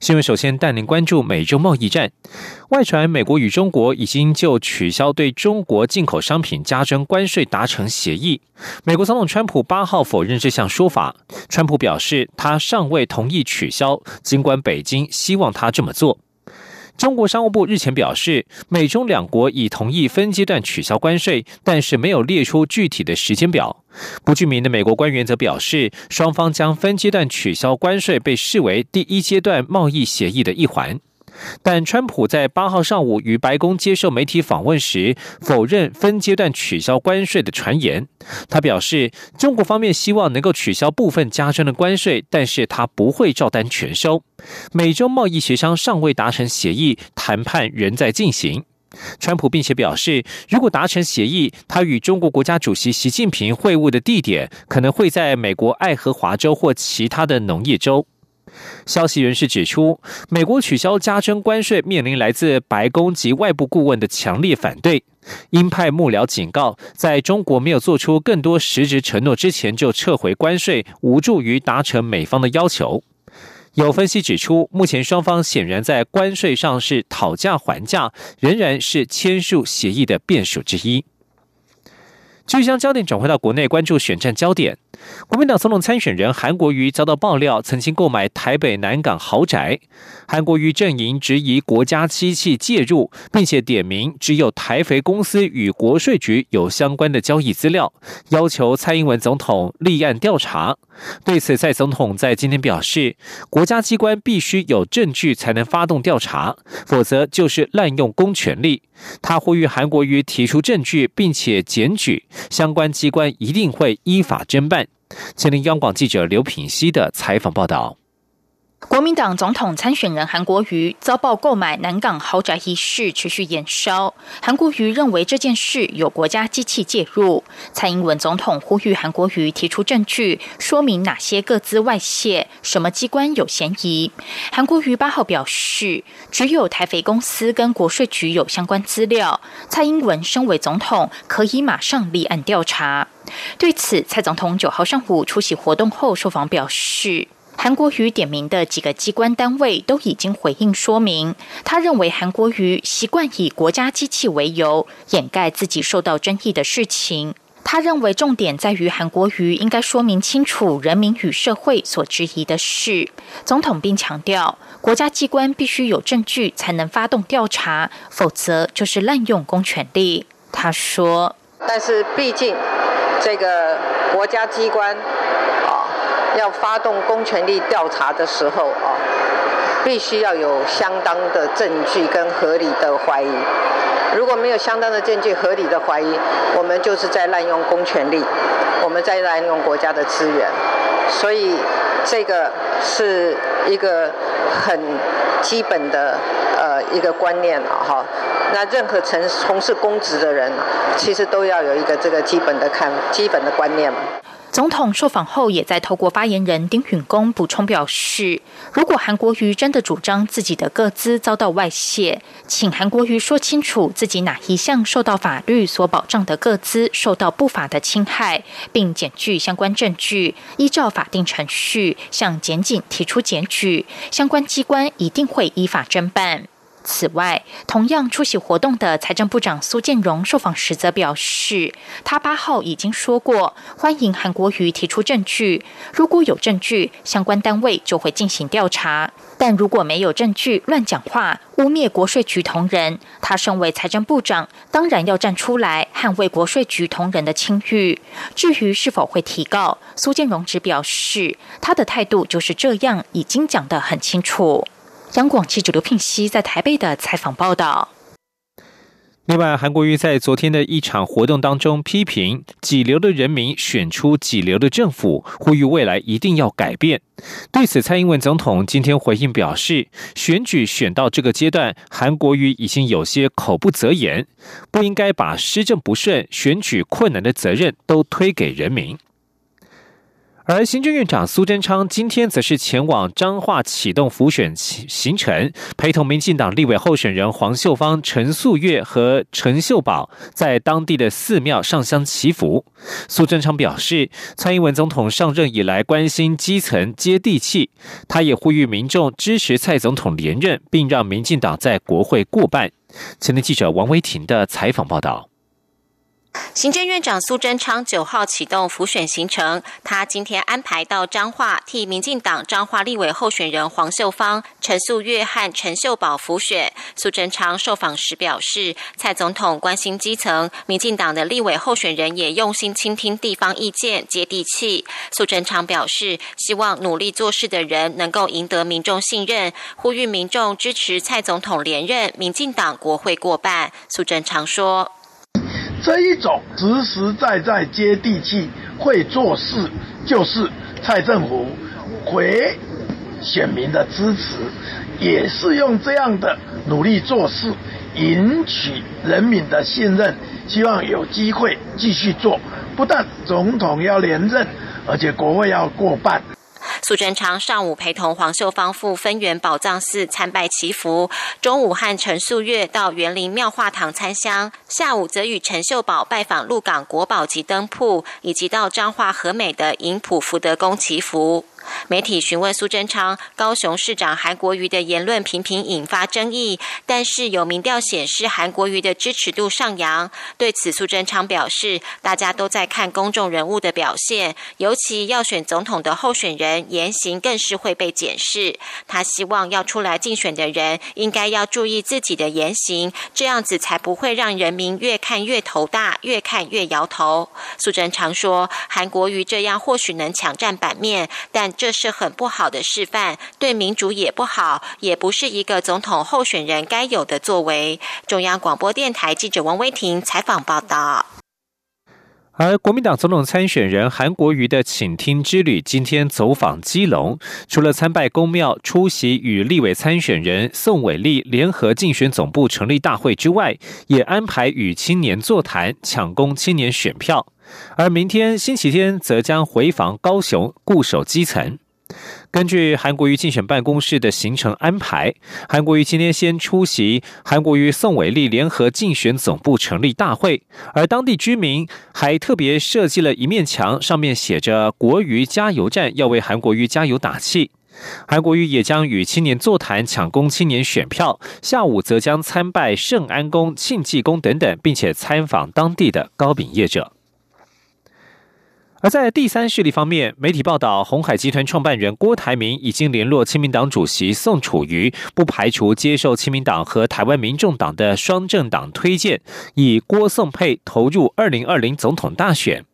新闻首先带您关注美洲贸易战。外传美国与中国已经就取消对中国进口商品加征关税达成协议。美国总统川普八号否认这项说法。川普表示，他尚未同意取消，尽管北京希望他这么做。中国商务部日前表示，美中两国已同意分阶段取消关税，但是没有列出具体的时间表。不具名的美国官员则表示，双方将分阶段取消关税被视为第一阶段贸易协议的一环。但川普在八号上午与白宫接受媒体访问时，否认分阶段取消关税的传言。他表示，中国方面希望能够取消部分加征的关税，但是他不会照单全收。美洲贸易协商尚未达成协议，谈判仍在进行。川普并且表示，如果达成协议，他与中国国家主席习近平会晤的地点可能会在美国爱荷华州或其他的农业州。消息人士指出，美国取消加征关税面临来自白宫及外部顾问的强烈反对。鹰派幕僚警告，在中国没有做出更多实质承诺之前就撤回关税，无助于达成美方的要求。有分析指出，目前双方显然在关税上是讨价还价，仍然是签署协议的变数之一。继续将焦点转回到国内，关注选战焦点。国民党总统参选人韩国瑜遭到爆料，曾经购买台北南港豪宅。韩国瑜阵营质疑国家机器介入，并且点名只有台肥公司与国税局有相关的交易资料，要求蔡英文总统立案调查。对此，蔡总统在今天表示，国家机关必须有证据才能发动调查，否则就是滥用公权力。他呼吁韩国瑜提出证据，并且检举相关机关，一定会依法侦办。前林央广记者刘品熙的采访报道。国民党总统参选人韩国瑜遭曝购买南港豪宅一事持续延烧，韩国瑜认为这件事有国家机器介入。蔡英文总统呼吁韩国瑜提出证据，说明哪些各资外泄，什么机关有嫌疑。韩国瑜八号表示，只有台肥公司跟国税局有相关资料。蔡英文身为总统，可以马上立案调查。对此，蔡总统九号上午出席活动后受访表示。韩国瑜点名的几个机关单位都已经回应说明，他认为韩国瑜习惯以国家机器为由掩盖自己受到争议的事情。他认为重点在于韩国瑜应该说明清楚人民与社会所质疑的事。总统并强调，国家机关必须有证据才能发动调查，否则就是滥用公权力。他说：“但是毕竟这个国家机关啊。”要发动公权力调查的时候啊，必须要有相当的证据跟合理的怀疑。如果没有相当的证据、合理的怀疑，我们就是在滥用公权力，我们在滥用国家的资源。所以，这个是一个很基本的呃一个观念啊哈。那任何从从事公职的人，其实都要有一个这个基本的看基本的观念。总统受访后，也在透过发言人丁允恭补充表示，如果韩国瑜真的主张自己的个资遭到外泄，请韩国瑜说清楚自己哪一项受到法律所保障的个资受到不法的侵害，并检具相关证据，依照法定程序向检警提出检举，相关机关一定会依法侦办。此外，同样出席活动的财政部长苏建荣受访时则表示，他八号已经说过，欢迎韩国瑜提出证据，如果有证据，相关单位就会进行调查；但如果没有证据，乱讲话、污蔑国税局同仁，他身为财政部长，当然要站出来捍卫国税局同仁的清誉。至于是否会提告，苏建荣只表示，他的态度就是这样，已经讲得很清楚。央广记者刘聘熙在台北的采访报道。另外，韩国瑜在昨天的一场活动当中批评几流的人民选出几流的政府，呼吁未来一定要改变。对此，蔡英文总统今天回应表示，选举选到这个阶段，韩国瑜已经有些口不择言，不应该把施政不顺、选举困难的责任都推给人民。而行政院长苏贞昌今天则是前往彰化启动浮选行程，陪同民进党立委候选人黄秀芳、陈素月和陈秀宝在当地的寺庙上香祈福。苏贞昌表示，蔡英文总统上任以来关心基层接地气，他也呼吁民众支持蔡总统连任，并让民进党在国会过半。前天记者王维婷的采访报道。行政院长苏贞昌九号启动浮选行程，他今天安排到彰化替民进党彰化立委候选人黄秀芳、陈素月和陈秀宝浮选。苏贞昌受访时表示，蔡总统关心基层，民进党的立委候选人也用心倾听地方意见，接地气。苏贞昌表示，希望努力做事的人能够赢得民众信任，呼吁民众支持蔡总统连任，民进党国会过半。苏贞昌说。这一种实实在在接地气、会做事，就是蔡政府回选民的支持，也是用这样的努力做事，赢取人民的信任。希望有机会继续做，不但总统要连任，而且国会要过半。苏贞昌上午陪同黄秀芳赴分园宝藏寺参拜祈福，中午和陈素月到园林妙化堂参香，下午则与陈秀宝拜访鹿港国宝级灯铺，以及到彰化和美的银普福德宫祈福。媒体询问苏贞昌，高雄市长韩国瑜的言论频频引发争议，但是有民调显示韩国瑜的支持度上扬。对此，苏贞昌表示，大家都在看公众人物的表现，尤其要选总统的候选人言行更是会被检视。他希望要出来竞选的人应该要注意自己的言行，这样子才不会让人民越看越头大，越看越摇头。苏贞昌说，韩国瑜这样或许能抢占版面，但这是很不好的示范，对民主也不好，也不是一个总统候选人该有的作为。中央广播电台记者王威婷采访报道。而国民党总统参选人韩国瑜的请听之旅今天走访基隆，除了参拜公庙、出席与立委参选人宋伟立联合竞选总部成立大会之外，也安排与青年座谈，抢攻青年选票。而明天星期天则将回访高雄，固守基层。根据韩国瑜竞选办公室的行程安排，韩国瑜今天先出席韩国瑜宋伟立联合竞选总部成立大会，而当地居民还特别设计了一面墙，上面写着“国瑜加油站”，要为韩国瑜加油打气。韩国瑜也将与青年座谈，抢攻青年选票。下午则将参拜圣安宫、庆济宫等等，并且参访当地的糕饼业者。而在第三势力方面，媒体报道，红海集团创办人郭台铭已经联络亲民党主席宋楚瑜，不排除接受亲民党和台湾民众党的双政党推荐，以郭宋配投入二零二零总统大选。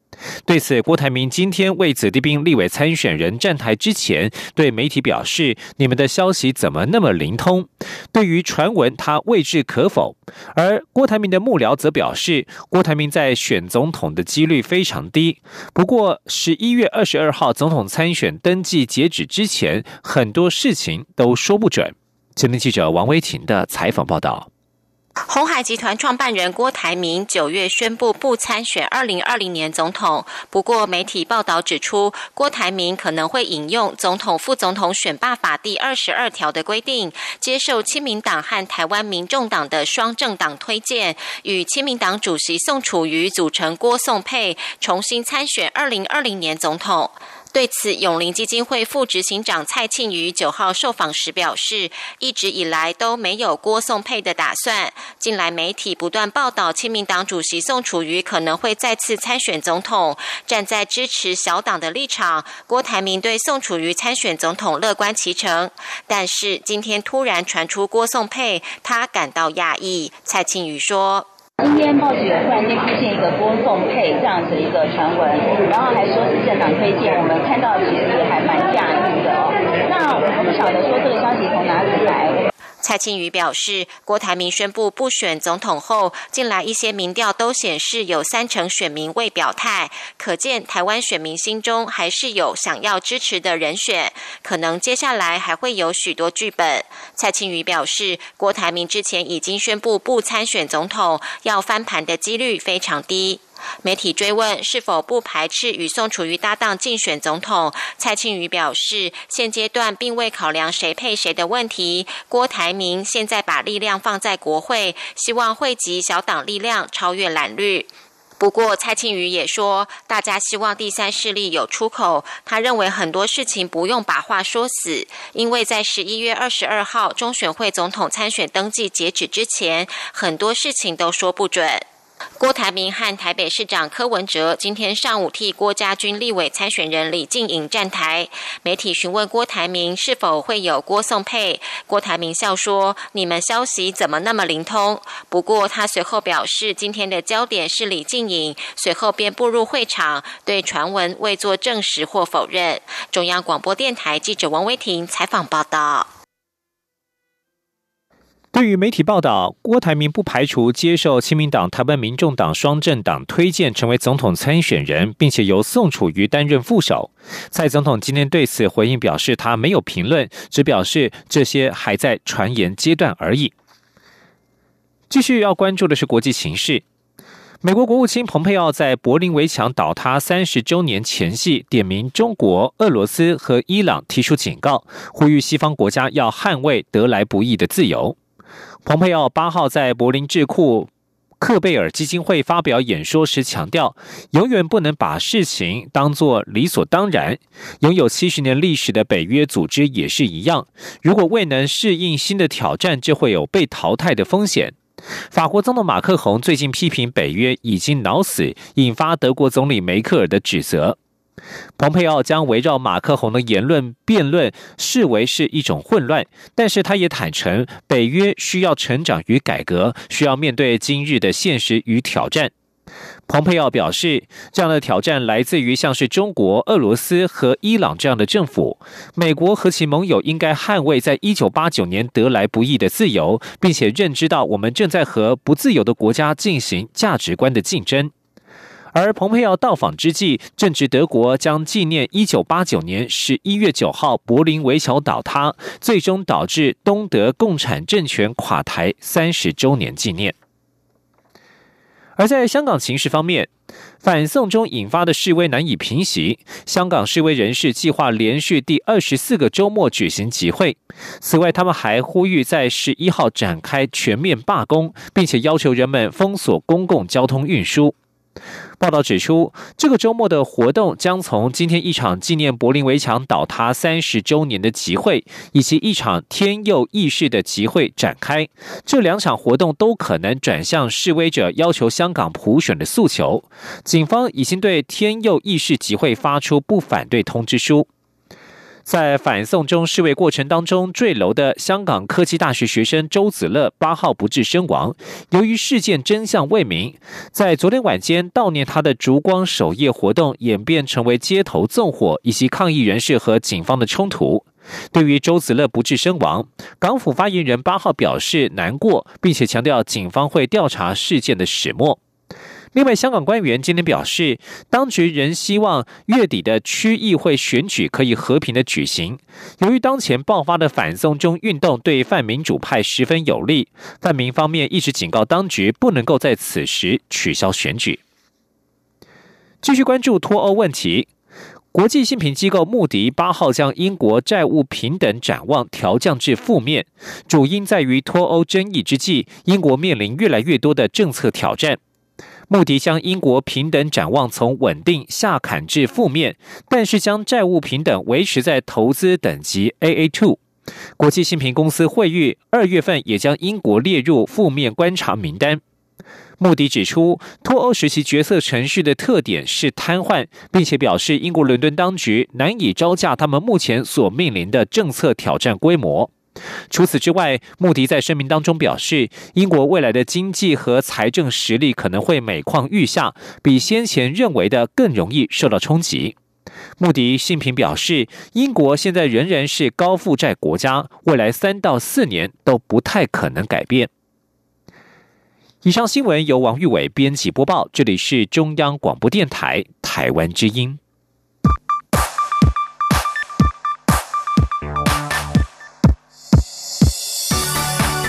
对此，郭台铭今天为子弟兵立委参选人站台之前，对媒体表示：“你们的消息怎么那么灵通？”对于传闻，他未置可否。而郭台铭的幕僚则表示，郭台铭在选总统的几率非常低。不过，十一月二十二号总统参选登记截止之前，很多事情都说不准。前天记者王威婷的采访报道。红海集团创办人郭台铭九月宣布不参选二零二零年总统。不过，媒体报道指出，郭台铭可能会引用总统、副总统选罢法第二十二条的规定，接受亲民党和台湾民众党的双政党推荐，与亲民党主席宋楚瑜组成郭宋配，重新参选二零二零年总统。对此，永林基金会副执行长蔡庆瑜九号受访时表示，一直以来都没有郭宋配的打算。近来媒体不断报道，亲民党主席宋楚瑜可能会再次参选总统，站在支持小党的立场。郭台铭对宋楚瑜参选总统乐观其成，但是今天突然传出郭宋配，他感到讶异。蔡庆瑜说。今天报纸有突然间出现一个郭宋配这样子一个传闻，然后还说是政党推荐，我们看到其实还蛮讶异的哦。那我们不晓得说这个消息从哪里来。蔡庆瑜表示，郭台铭宣布不选总统后，近来一些民调都显示有三成选民未表态，可见台湾选民心中还是有想要支持的人选，可能接下来还会有许多剧本。蔡庆瑜表示，郭台铭之前已经宣布不参选总统，要翻盘的几率非常低。媒体追问是否不排斥与宋楚瑜搭档竞选总统，蔡庆瑜表示，现阶段并未考量谁配谁的问题。郭台铭现在把力量放在国会，希望汇集小党力量超越蓝绿。不过，蔡庆瑜也说，大家希望第三势力有出口。他认为很多事情不用把话说死，因为在十一月二十二号中选会总统参选登记截止之前，很多事情都说不准。郭台铭和台北市长柯文哲今天上午替郭家军立委参选人李静颖站台。媒体询问郭台铭是否会有郭宋配，郭台铭笑说：“你们消息怎么那么灵通？”不过他随后表示，今天的焦点是李静颖，随后便步入会场，对传闻未做证实或否认。中央广播电台记者王威婷采访报道。对于媒体报道，郭台铭不排除接受亲民党、台湾民众党双政党推荐成为总统参选人，并且由宋楚瑜担任副手。蔡总统今天对此回应表示，他没有评论，只表示这些还在传言阶段而已。继续要关注的是国际形势，美国国务卿蓬佩奥在柏林围墙倒塌三十周年前夕，点名中国、俄罗斯和伊朗，提出警告，呼吁西方国家要捍卫得来不易的自由。蓬佩奥八号在柏林智库克贝尔基金会发表演说时强调，永远不能把事情当作理所当然。拥有七十年历史的北约组织也是一样，如果未能适应新的挑战，就会有被淘汰的风险。法国总统马克宏最近批评北约已经脑死，引发德国总理梅克尔的指责。蓬佩奥将围绕马克宏的言论辩论视为是一种混乱，但是他也坦诚，北约需要成长与改革，需要面对今日的现实与挑战。蓬佩奥表示，这样的挑战来自于像是中国、俄罗斯和伊朗这样的政府。美国和其盟友应该捍卫在一九八九年得来不易的自由，并且认知到我们正在和不自由的国家进行价值观的竞争。而蓬佩奥到访之际，正值德国将纪念一九八九年十一月九号柏林围墙倒塌，最终导致东德共产政权垮台三十周年纪念。而在香港情势方面，反送中引发的示威难以平息，香港示威人士计划连续第二十四个周末举行集会。此外，他们还呼吁在十一号展开全面罢工，并且要求人们封锁公共交通运输。报道指出，这个周末的活动将从今天一场纪念柏林围墙倒塌三十周年的集会，以及一场天佑义士的集会展开。这两场活动都可能转向示威者要求香港普选的诉求。警方已经对天佑义士集会发出不反对通知书。在反送中示威过程当中坠楼的香港科技大学学生周子乐八号不治身亡。由于事件真相未明，在昨天晚间悼念他的烛光守夜活动演变成为街头纵火以及抗议人士和警方的冲突。对于周子乐不治身亡，港府发言人八号表示难过，并且强调警方会调查事件的始末。另外，香港官员今天表示，当局仍希望月底的区议会选举可以和平的举行。由于当前爆发的反送中运动对泛民主派十分有利，泛民方面一直警告当局不能够在此时取消选举。继续关注脱欧问题，国际信评机构穆迪八号将英国债务平等展望调降至负面，主因在于脱欧争议之际，英国面临越来越多的政策挑战。穆迪将英国平等展望从稳定下砍至负面，但是将债务平等维持在投资等级 AA two。国际信评公司惠誉二月份也将英国列入负面观察名单。穆迪指出，脱欧时期决策程序的特点是瘫痪，并且表示英国伦敦当局难以招架他们目前所面临的政策挑战规模。除此之外，穆迪在声明当中表示，英国未来的经济和财政实力可能会每况愈下，比先前认为的更容易受到冲击。穆迪信评表示，英国现在仍然是高负债国家，未来三到四年都不太可能改变。以上新闻由王玉伟编辑播报，这里是中央广播电台台湾之音。